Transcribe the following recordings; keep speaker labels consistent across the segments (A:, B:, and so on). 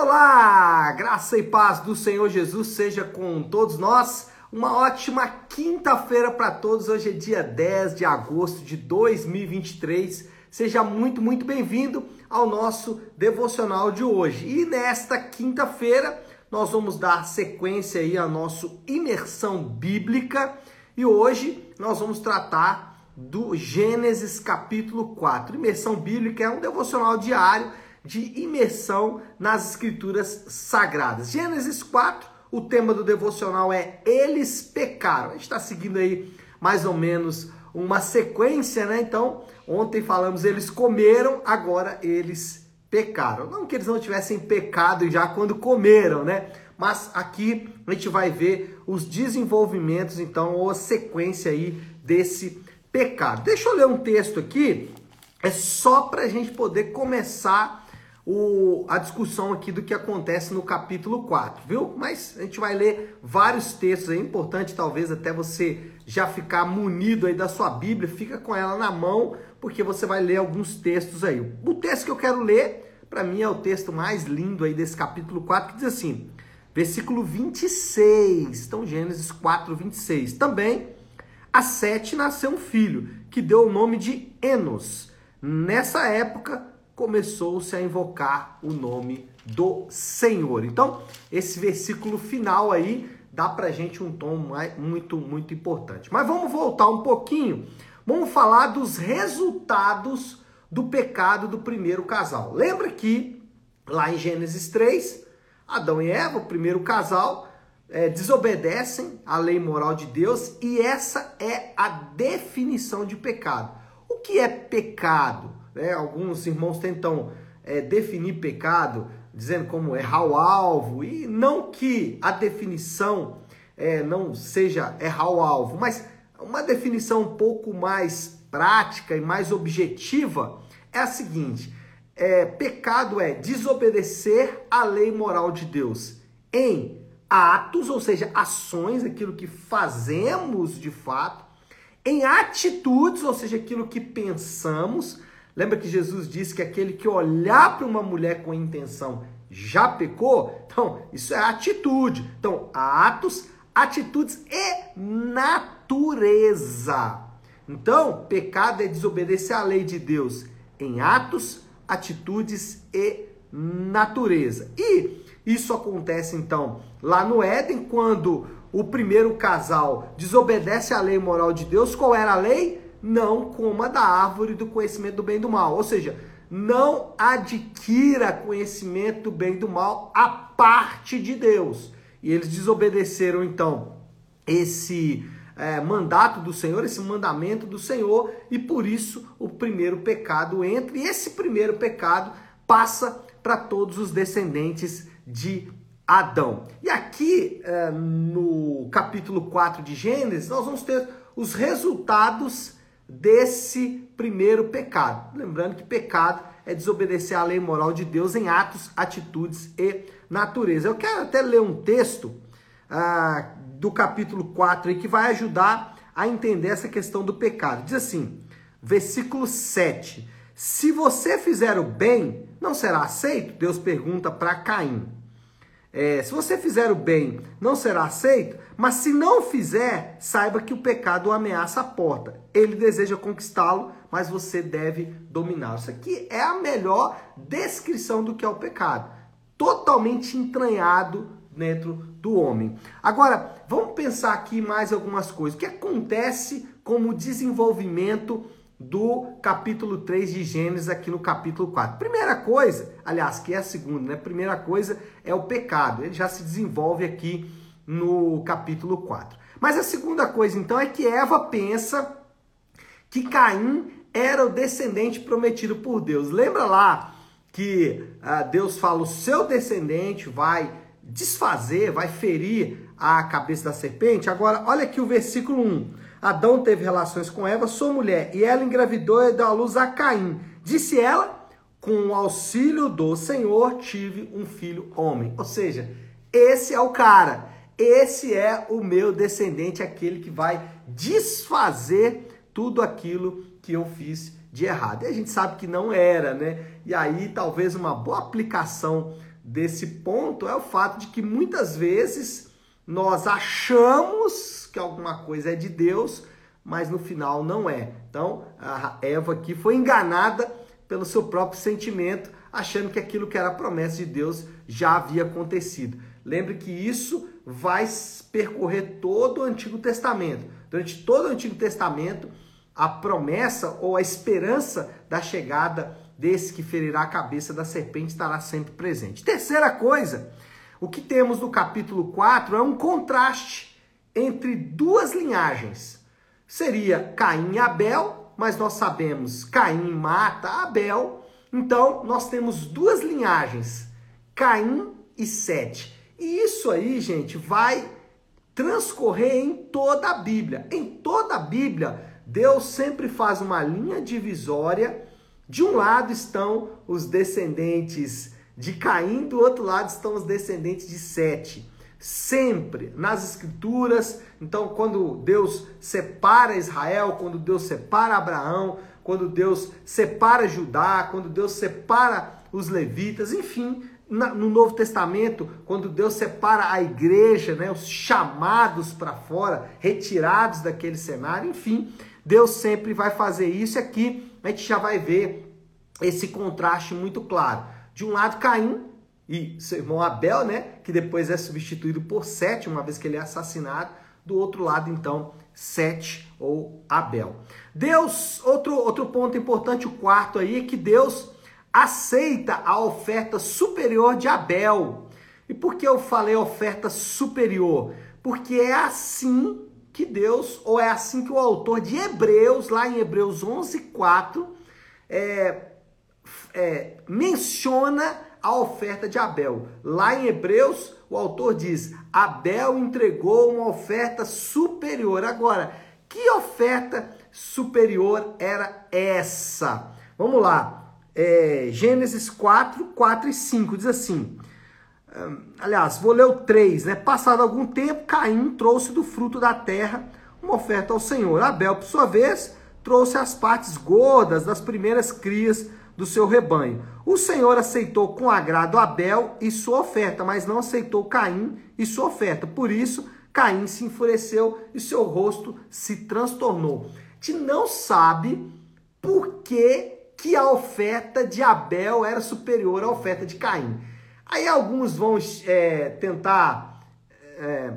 A: Olá, graça e paz do Senhor Jesus seja com todos nós. Uma ótima quinta-feira para todos. Hoje é dia 10 de agosto de 2023. Seja muito, muito bem-vindo ao nosso devocional de hoje. E nesta quinta-feira nós vamos dar sequência aí à nossa imersão bíblica e hoje nós vamos tratar do Gênesis capítulo 4. Imersão bíblica é um devocional diário de imersão nas escrituras sagradas. Gênesis 4, o tema do devocional é Eles pecaram. A gente está seguindo aí mais ou menos uma sequência, né? Então, ontem falamos eles comeram, agora eles pecaram. Não que eles não tivessem pecado já quando comeram, né? Mas aqui a gente vai ver os desenvolvimentos, então, ou a sequência aí desse pecado. Deixa eu ler um texto aqui, é só para a gente poder começar o, a discussão aqui do que acontece no capítulo 4, viu? Mas a gente vai ler vários textos, é importante talvez até você já ficar munido aí da sua Bíblia, fica com ela na mão, porque você vai ler alguns textos aí. O texto que eu quero ler, para mim é o texto mais lindo aí desse capítulo 4, que diz assim, versículo 26, então Gênesis 4, 26. Também, a Sete nasceu um filho, que deu o nome de Enos. Nessa época, começou-se a invocar o nome do Senhor. Então, esse versículo final aí dá pra gente um tom muito, muito importante. Mas vamos voltar um pouquinho, vamos falar dos resultados do pecado do primeiro casal. Lembra que lá em Gênesis 3, Adão e Eva, o primeiro casal, é, desobedecem à lei moral de Deus e essa é a definição de pecado. O que é pecado? Né? Alguns irmãos tentam é, definir pecado dizendo como errar o alvo, e não que a definição é, não seja errar o alvo, mas uma definição um pouco mais prática e mais objetiva é a seguinte: é, pecado é desobedecer à lei moral de Deus em atos, ou seja, ações, aquilo que fazemos de fato, em atitudes, ou seja, aquilo que pensamos, Lembra que Jesus disse que aquele que olhar para uma mulher com intenção já pecou? Então, isso é atitude. Então, atos, atitudes e natureza. Então, pecado é desobedecer à lei de Deus em atos, atitudes e natureza. E isso acontece então lá no Éden, quando o primeiro casal desobedece à lei moral de Deus. Qual era a lei? Não coma da árvore do conhecimento do bem e do mal. Ou seja, não adquira conhecimento do bem e do mal a parte de Deus. E eles desobedeceram então esse é, mandato do Senhor, esse mandamento do Senhor, e por isso o primeiro pecado entra, e esse primeiro pecado passa para todos os descendentes de Adão. E aqui é, no capítulo 4 de Gênesis, nós vamos ter os resultados desse primeiro pecado. Lembrando que pecado é desobedecer à lei moral de Deus em atos, atitudes e natureza. Eu quero até ler um texto ah, do capítulo 4 aí, que vai ajudar a entender essa questão do pecado. Diz assim, versículo 7. Se você fizer o bem, não será aceito? Deus pergunta para Caim. É, se você fizer o bem, não será aceito? Mas se não fizer, saiba que o pecado ameaça a porta. Ele deseja conquistá-lo, mas você deve dominá-lo. Isso aqui é a melhor descrição do que é o pecado. Totalmente entranhado dentro do homem. Agora, vamos pensar aqui mais algumas coisas. O que acontece como desenvolvimento do capítulo 3 de Gênesis aqui no capítulo 4. Primeira coisa, aliás, que é a segunda, né? Primeira coisa é o pecado. Ele já se desenvolve aqui no capítulo 4. Mas a segunda coisa, então, é que Eva pensa que Caim era o descendente prometido por Deus. Lembra lá que ah, Deus fala: o seu descendente vai desfazer, vai ferir a cabeça da serpente? Agora, olha aqui o versículo 1. Adão teve relações com Eva, sua mulher, e ela engravidou e deu à luz a Caim. Disse ela: com o auxílio do Senhor tive um filho homem. Ou seja, esse é o cara. Esse é o meu descendente, aquele que vai desfazer tudo aquilo que eu fiz de errado. E a gente sabe que não era, né? E aí talvez uma boa aplicação desse ponto é o fato de que muitas vezes nós achamos que alguma coisa é de Deus, mas no final não é. Então, a Eva aqui foi enganada pelo seu próprio sentimento, achando que aquilo que era promessa de Deus já havia acontecido. Lembre que isso vai percorrer todo o Antigo Testamento. Durante todo o Antigo Testamento, a promessa ou a esperança da chegada desse que ferirá a cabeça da serpente estará sempre presente. Terceira coisa, o que temos no capítulo 4 é um contraste entre duas linhagens. Seria Caim e Abel, mas nós sabemos Caim mata Abel, então nós temos duas linhagens, Caim e Sete. E isso aí, gente, vai transcorrer em toda a Bíblia. Em toda a Bíblia, Deus sempre faz uma linha divisória de um lado estão os descendentes de Caim, do outro lado estão os descendentes de Sete. Sempre nas escrituras, então quando Deus separa Israel, quando Deus separa Abraão, quando Deus separa Judá, quando Deus separa os levitas, enfim, no Novo Testamento, quando Deus separa a igreja, né, os chamados para fora, retirados daquele cenário, enfim, Deus sempre vai fazer isso aqui a gente já vai ver esse contraste muito claro. De um lado, Caim e seu irmão Abel, né, que depois é substituído por Sete, uma vez que ele é assassinado. Do outro lado, então, Sete ou Abel. Deus, outro, outro ponto importante, o quarto aí, é que Deus aceita a oferta superior de Abel. E por que eu falei oferta superior? Porque é assim que Deus, ou é assim que o autor de Hebreus, lá em Hebreus 11, 4, é, é, menciona a oferta de Abel. Lá em Hebreus, o autor diz: Abel entregou uma oferta superior. Agora, que oferta superior era essa? Vamos lá. É, Gênesis 4, 4 e 5 diz assim: aliás, vou ler o 3, né? Passado algum tempo, Caim trouxe do fruto da terra uma oferta ao Senhor. Abel, por sua vez, trouxe as partes gordas das primeiras crias do seu rebanho. O Senhor aceitou com agrado Abel e sua oferta, mas não aceitou Caim e sua oferta. Por isso, Caim se enfureceu e seu rosto se transtornou. Gente não sabe por que, que a oferta de Abel era superior à oferta de Caim. Aí alguns vão é, tentar é,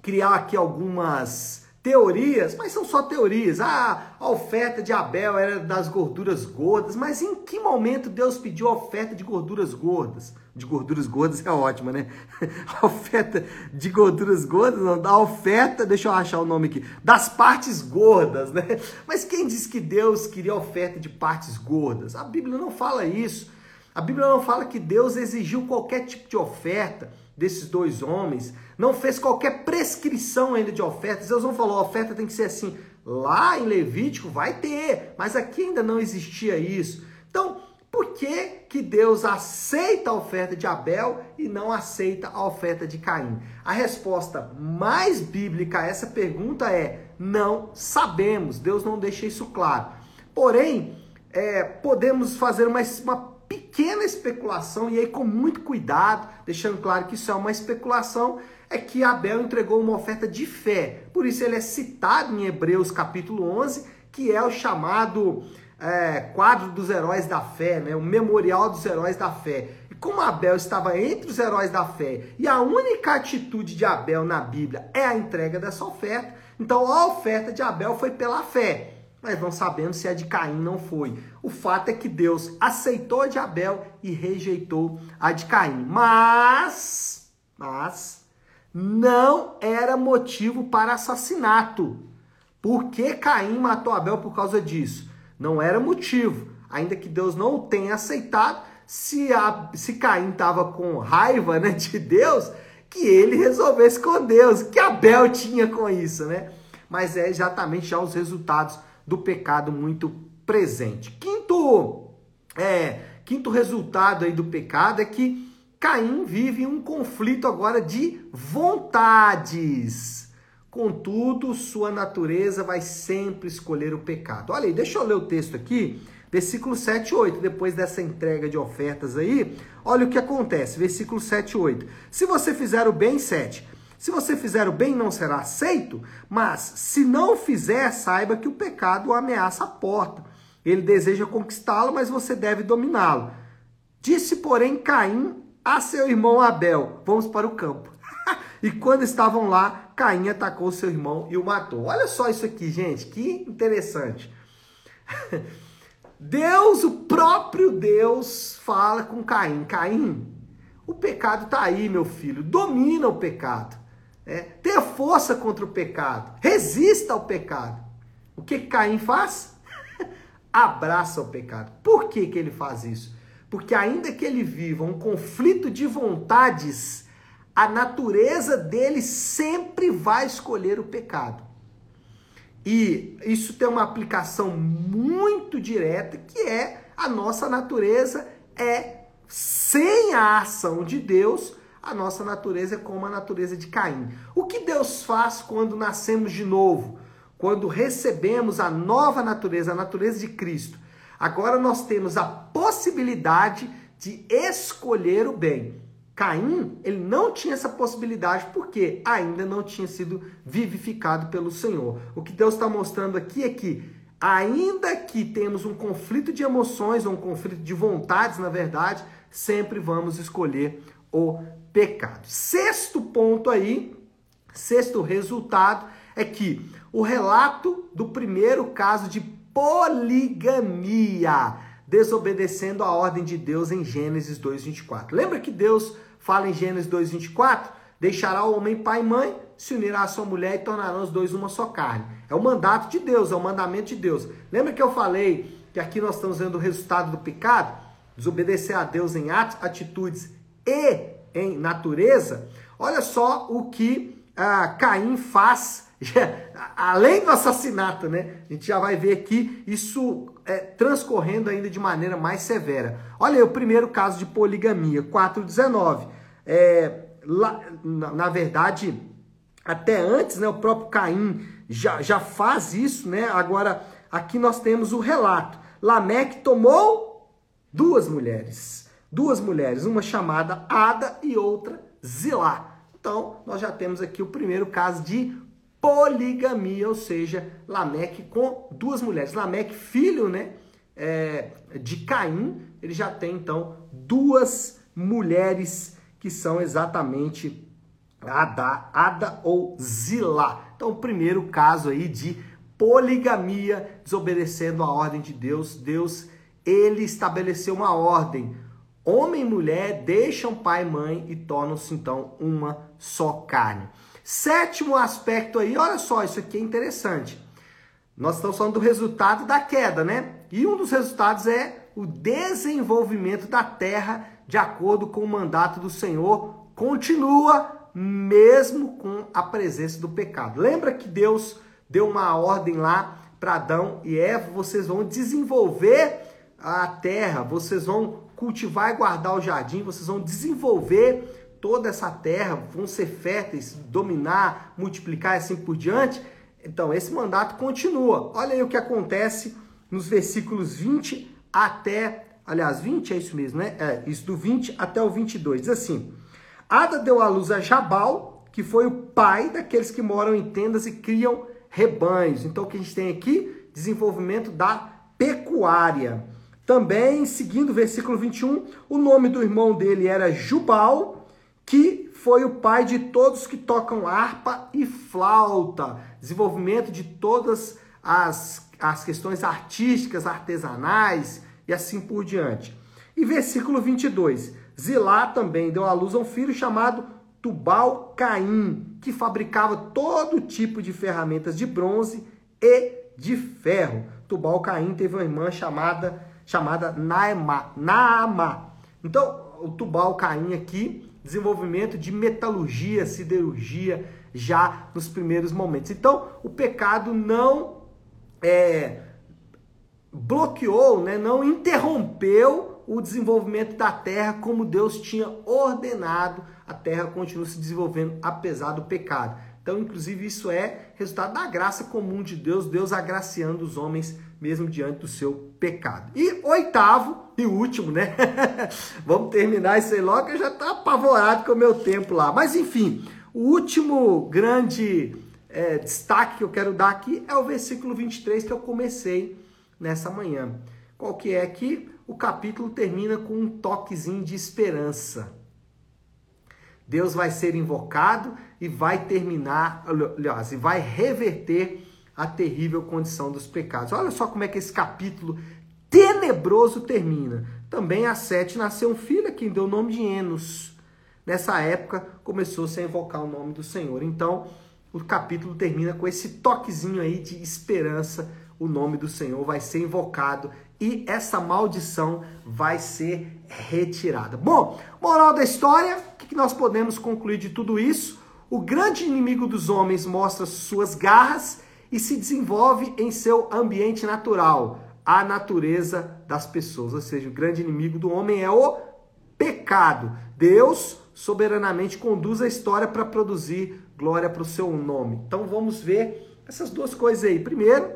A: criar aqui algumas teorias, mas são só teorias. Ah, a oferta de Abel era das gorduras gordas, mas em que momento Deus pediu a oferta de gorduras gordas? De gorduras gordas é ótima, né? A oferta de gorduras gordas, não, da oferta, deixa eu achar o nome aqui, das partes gordas, né? Mas quem disse que Deus queria oferta de partes gordas? A Bíblia não fala isso. A Bíblia não fala que Deus exigiu qualquer tipo de oferta desses dois homens, não fez qualquer prescrição ainda de ofertas. Deus não falou, a oferta tem que ser assim. Lá em Levítico vai ter, mas aqui ainda não existia isso. Então, por que, que Deus aceita a oferta de Abel e não aceita a oferta de Caim? A resposta mais bíblica a essa pergunta é: não sabemos. Deus não deixa isso claro. Porém, é, podemos fazer uma, uma pequena especulação, e aí com muito cuidado, deixando claro que isso é uma especulação, é que Abel entregou uma oferta de fé. Por isso ele é citado em Hebreus capítulo 11, que é o chamado é, quadro dos heróis da fé, né? o memorial dos heróis da fé. E como Abel estava entre os heróis da fé, e a única atitude de Abel na Bíblia é a entrega dessa oferta, então a oferta de Abel foi pela fé mas não sabemos se a de Caim não foi. O fato é que Deus aceitou a de Abel e rejeitou a de Caim. Mas, mas não era motivo para assassinato. Por que Caim matou Abel por causa disso? Não era motivo. Ainda que Deus não o tenha aceitado, se, a, se Caim estava com raiva né, de Deus, que ele resolvesse com Deus. Que Abel tinha com isso, né? Mas é exatamente já os resultados do pecado muito presente. Quinto, é, quinto resultado aí do pecado é que Caim vive um conflito agora de vontades. Contudo, sua natureza vai sempre escolher o pecado. Olha aí, deixa eu ler o texto aqui. Versículo 7 e 8. Depois dessa entrega de ofertas aí, olha o que acontece. Versículo 7 e 8. Se você fizer o bem, 7. Se você fizer o bem, não será aceito, mas se não fizer, saiba que o pecado ameaça a porta. Ele deseja conquistá-lo, mas você deve dominá-lo. Disse, porém, Caim a seu irmão Abel: Vamos para o campo. e quando estavam lá, Caim atacou seu irmão e o matou. Olha só isso aqui, gente, que interessante. Deus, o próprio Deus, fala com Caim: Caim, o pecado está aí, meu filho, domina o pecado. É, tenha força contra o pecado, resista ao pecado. O que Caim faz? Abraça o pecado. Por que, que ele faz isso? Porque, ainda que ele viva um conflito de vontades, a natureza dele sempre vai escolher o pecado. E isso tem uma aplicação muito direta, que é a nossa natureza é sem a ação de Deus, a nossa natureza é como a natureza de Caim. O que Deus faz quando nascemos de novo? Quando recebemos a nova natureza, a natureza de Cristo. Agora nós temos a possibilidade de escolher o bem. Caim, ele não tinha essa possibilidade porque ainda não tinha sido vivificado pelo Senhor. O que Deus está mostrando aqui é que, ainda que temos um conflito de emoções, ou um conflito de vontades, na verdade, sempre vamos escolher o pecado. Sexto ponto aí, sexto resultado, é que o relato do primeiro caso de poligamia, desobedecendo a ordem de Deus em Gênesis 2:24. Lembra que Deus fala em Gênesis 2:24? Deixará o homem pai e mãe, se unirá à sua mulher e tornarão os dois uma só carne. É o mandato de Deus, é o mandamento de Deus. Lembra que eu falei que aqui nós estamos vendo o resultado do pecado? Desobedecer a Deus em atos, atitudes e em natureza, olha só o que ah, Caim faz, além do assassinato, né? A gente já vai ver aqui isso é, transcorrendo ainda de maneira mais severa. Olha aí o primeiro caso de poligamia, 419. É, lá, na, na verdade, até antes, né, o próprio Caim já, já faz isso, né? Agora, aqui nós temos o relato. Lameque tomou duas mulheres duas mulheres, uma chamada Ada e outra Zilá. Então, nós já temos aqui o primeiro caso de poligamia, ou seja, Lameque com duas mulheres. Lameque, filho né, é, de Caim, ele já tem então duas mulheres que são exatamente Ada, Ada ou Zilá. Então, o primeiro caso aí de poligamia, desobedecendo a ordem de Deus. Deus, ele estabeleceu uma ordem Homem e mulher deixam pai e mãe e tornam-se então uma só carne. Sétimo aspecto aí, olha só, isso aqui é interessante. Nós estamos falando do resultado da queda, né? E um dos resultados é o desenvolvimento da terra de acordo com o mandato do Senhor, continua mesmo com a presença do pecado. Lembra que Deus deu uma ordem lá para Adão e Eva, vocês vão desenvolver a terra, vocês vão cultivar e guardar o jardim, vocês vão desenvolver toda essa terra, vão ser férteis, dominar, multiplicar e assim por diante. Então, esse mandato continua. Olha aí o que acontece nos versículos 20 até, aliás, 20 é isso mesmo, né? É, isso do 20 até o 22. Diz assim: Ada deu à luz a Jabal, que foi o pai daqueles que moram em tendas e criam rebanhos. Então, o que a gente tem aqui? Desenvolvimento da pecuária. Também, seguindo o versículo 21, o nome do irmão dele era Jubal, que foi o pai de todos que tocam harpa e flauta. Desenvolvimento de todas as, as questões artísticas, artesanais e assim por diante. E versículo 22, Zilá também deu à luz a um filho chamado Tubal Caim, que fabricava todo tipo de ferramentas de bronze e de ferro. Tubal Caim teve uma irmã chamada chamada Naama. Naama. Então, o Tubal Caim aqui, desenvolvimento de metalurgia, siderurgia, já nos primeiros momentos. Então, o pecado não é, bloqueou, né, não interrompeu o desenvolvimento da terra como Deus tinha ordenado. A terra continua se desenvolvendo apesar do pecado. Então, inclusive, isso é resultado da graça comum de Deus, Deus agraciando os homens mesmo diante do seu pecado. E oitavo e último, né? Vamos terminar isso aí logo, eu já tá apavorado com o meu tempo lá. Mas enfim, o último grande é, destaque que eu quero dar aqui é o versículo 23 que eu comecei nessa manhã. Qual que é que o capítulo termina com um toquezinho de esperança. Deus vai ser invocado e vai terminar, aliás, e vai reverter a terrível condição dos pecados. Olha só como é que esse capítulo tenebroso termina. Também a Sete nasceu um filho a quem deu o nome de Enos. Nessa época começou-se a invocar o nome do Senhor. Então, o capítulo termina com esse toquezinho aí de esperança. O nome do Senhor vai ser invocado e essa maldição vai ser retirada. Bom, moral da história, o que nós podemos concluir de tudo isso? O grande inimigo dos homens mostra suas garras e se desenvolve em seu ambiente natural, a natureza das pessoas. Ou seja, o grande inimigo do homem é o pecado. Deus soberanamente conduz a história para produzir glória para o seu nome. Então vamos ver essas duas coisas aí. Primeiro,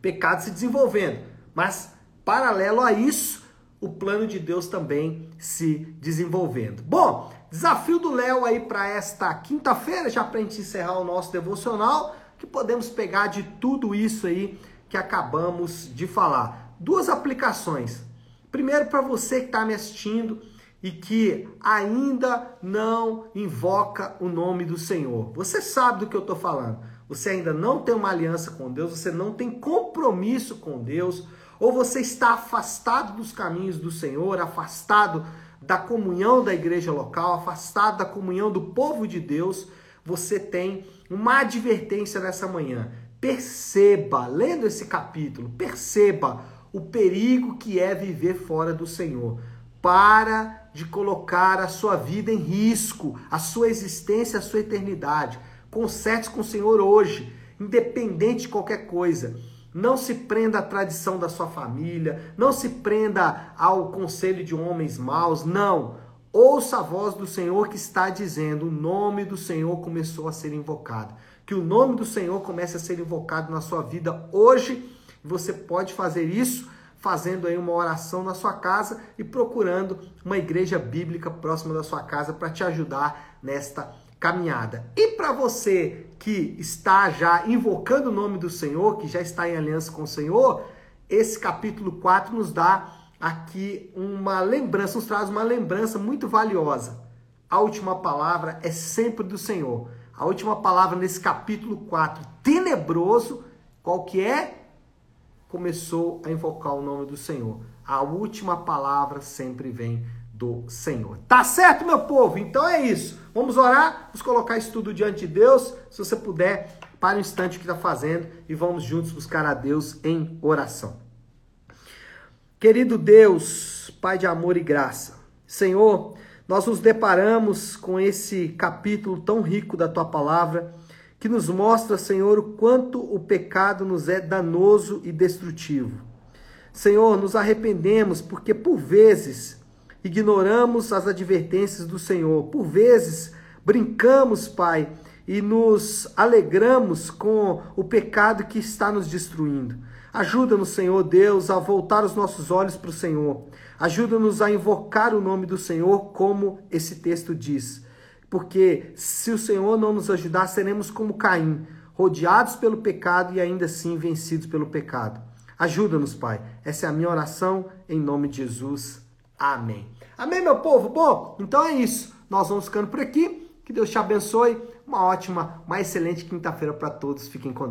A: pecado se desenvolvendo, mas paralelo a isso, o plano de Deus também se desenvolvendo. Bom, desafio do Léo aí para esta quinta-feira, já para a gente encerrar o nosso devocional que podemos pegar de tudo isso aí que acabamos de falar? Duas aplicações. Primeiro, para você que está me assistindo e que ainda não invoca o nome do Senhor. Você sabe do que eu estou falando. Você ainda não tem uma aliança com Deus, você não tem compromisso com Deus, ou você está afastado dos caminhos do Senhor, afastado da comunhão da igreja local, afastado da comunhão do povo de Deus, você tem uma advertência nessa manhã. Perceba, lendo esse capítulo, perceba o perigo que é viver fora do Senhor. Para de colocar a sua vida em risco, a sua existência, a sua eternidade. Conserte com o Senhor hoje, independente de qualquer coisa. Não se prenda à tradição da sua família, não se prenda ao conselho de homens maus, não. Ouça a voz do Senhor que está dizendo: o nome do Senhor começou a ser invocado. Que o nome do Senhor comece a ser invocado na sua vida hoje. Você pode fazer isso fazendo aí uma oração na sua casa e procurando uma igreja bíblica próxima da sua casa para te ajudar nesta caminhada. E para você que está já invocando o nome do Senhor, que já está em aliança com o Senhor, esse capítulo 4 nos dá aqui uma lembrança, nos traz uma lembrança muito valiosa. A última palavra é sempre do Senhor. A última palavra nesse capítulo 4, tenebroso, qual que é? Começou a invocar o nome do Senhor. A última palavra sempre vem do Senhor. Tá certo, meu povo? Então é isso. Vamos orar, vamos colocar isso tudo diante de Deus. Se você puder, para o instante o que está fazendo e vamos juntos buscar a Deus em oração. Querido Deus, Pai de amor e graça, Senhor, nós nos deparamos com esse capítulo tão rico da tua palavra, que nos mostra, Senhor, o quanto o pecado nos é danoso e destrutivo. Senhor, nos arrependemos porque por vezes ignoramos as advertências do Senhor, por vezes brincamos, Pai, e nos alegramos com o pecado que está nos destruindo. Ajuda-nos, Senhor Deus, a voltar os nossos olhos para o Senhor. Ajuda-nos a invocar o nome do Senhor, como esse texto diz. Porque se o Senhor não nos ajudar, seremos como Caim, rodeados pelo pecado e ainda assim vencidos pelo pecado. Ajuda-nos, Pai. Essa é a minha oração, em nome de Jesus. Amém. Amém, meu povo? Bom, então é isso. Nós vamos ficando por aqui. Que Deus te abençoe. Uma ótima, uma excelente quinta-feira para todos. Fiquem com Deus.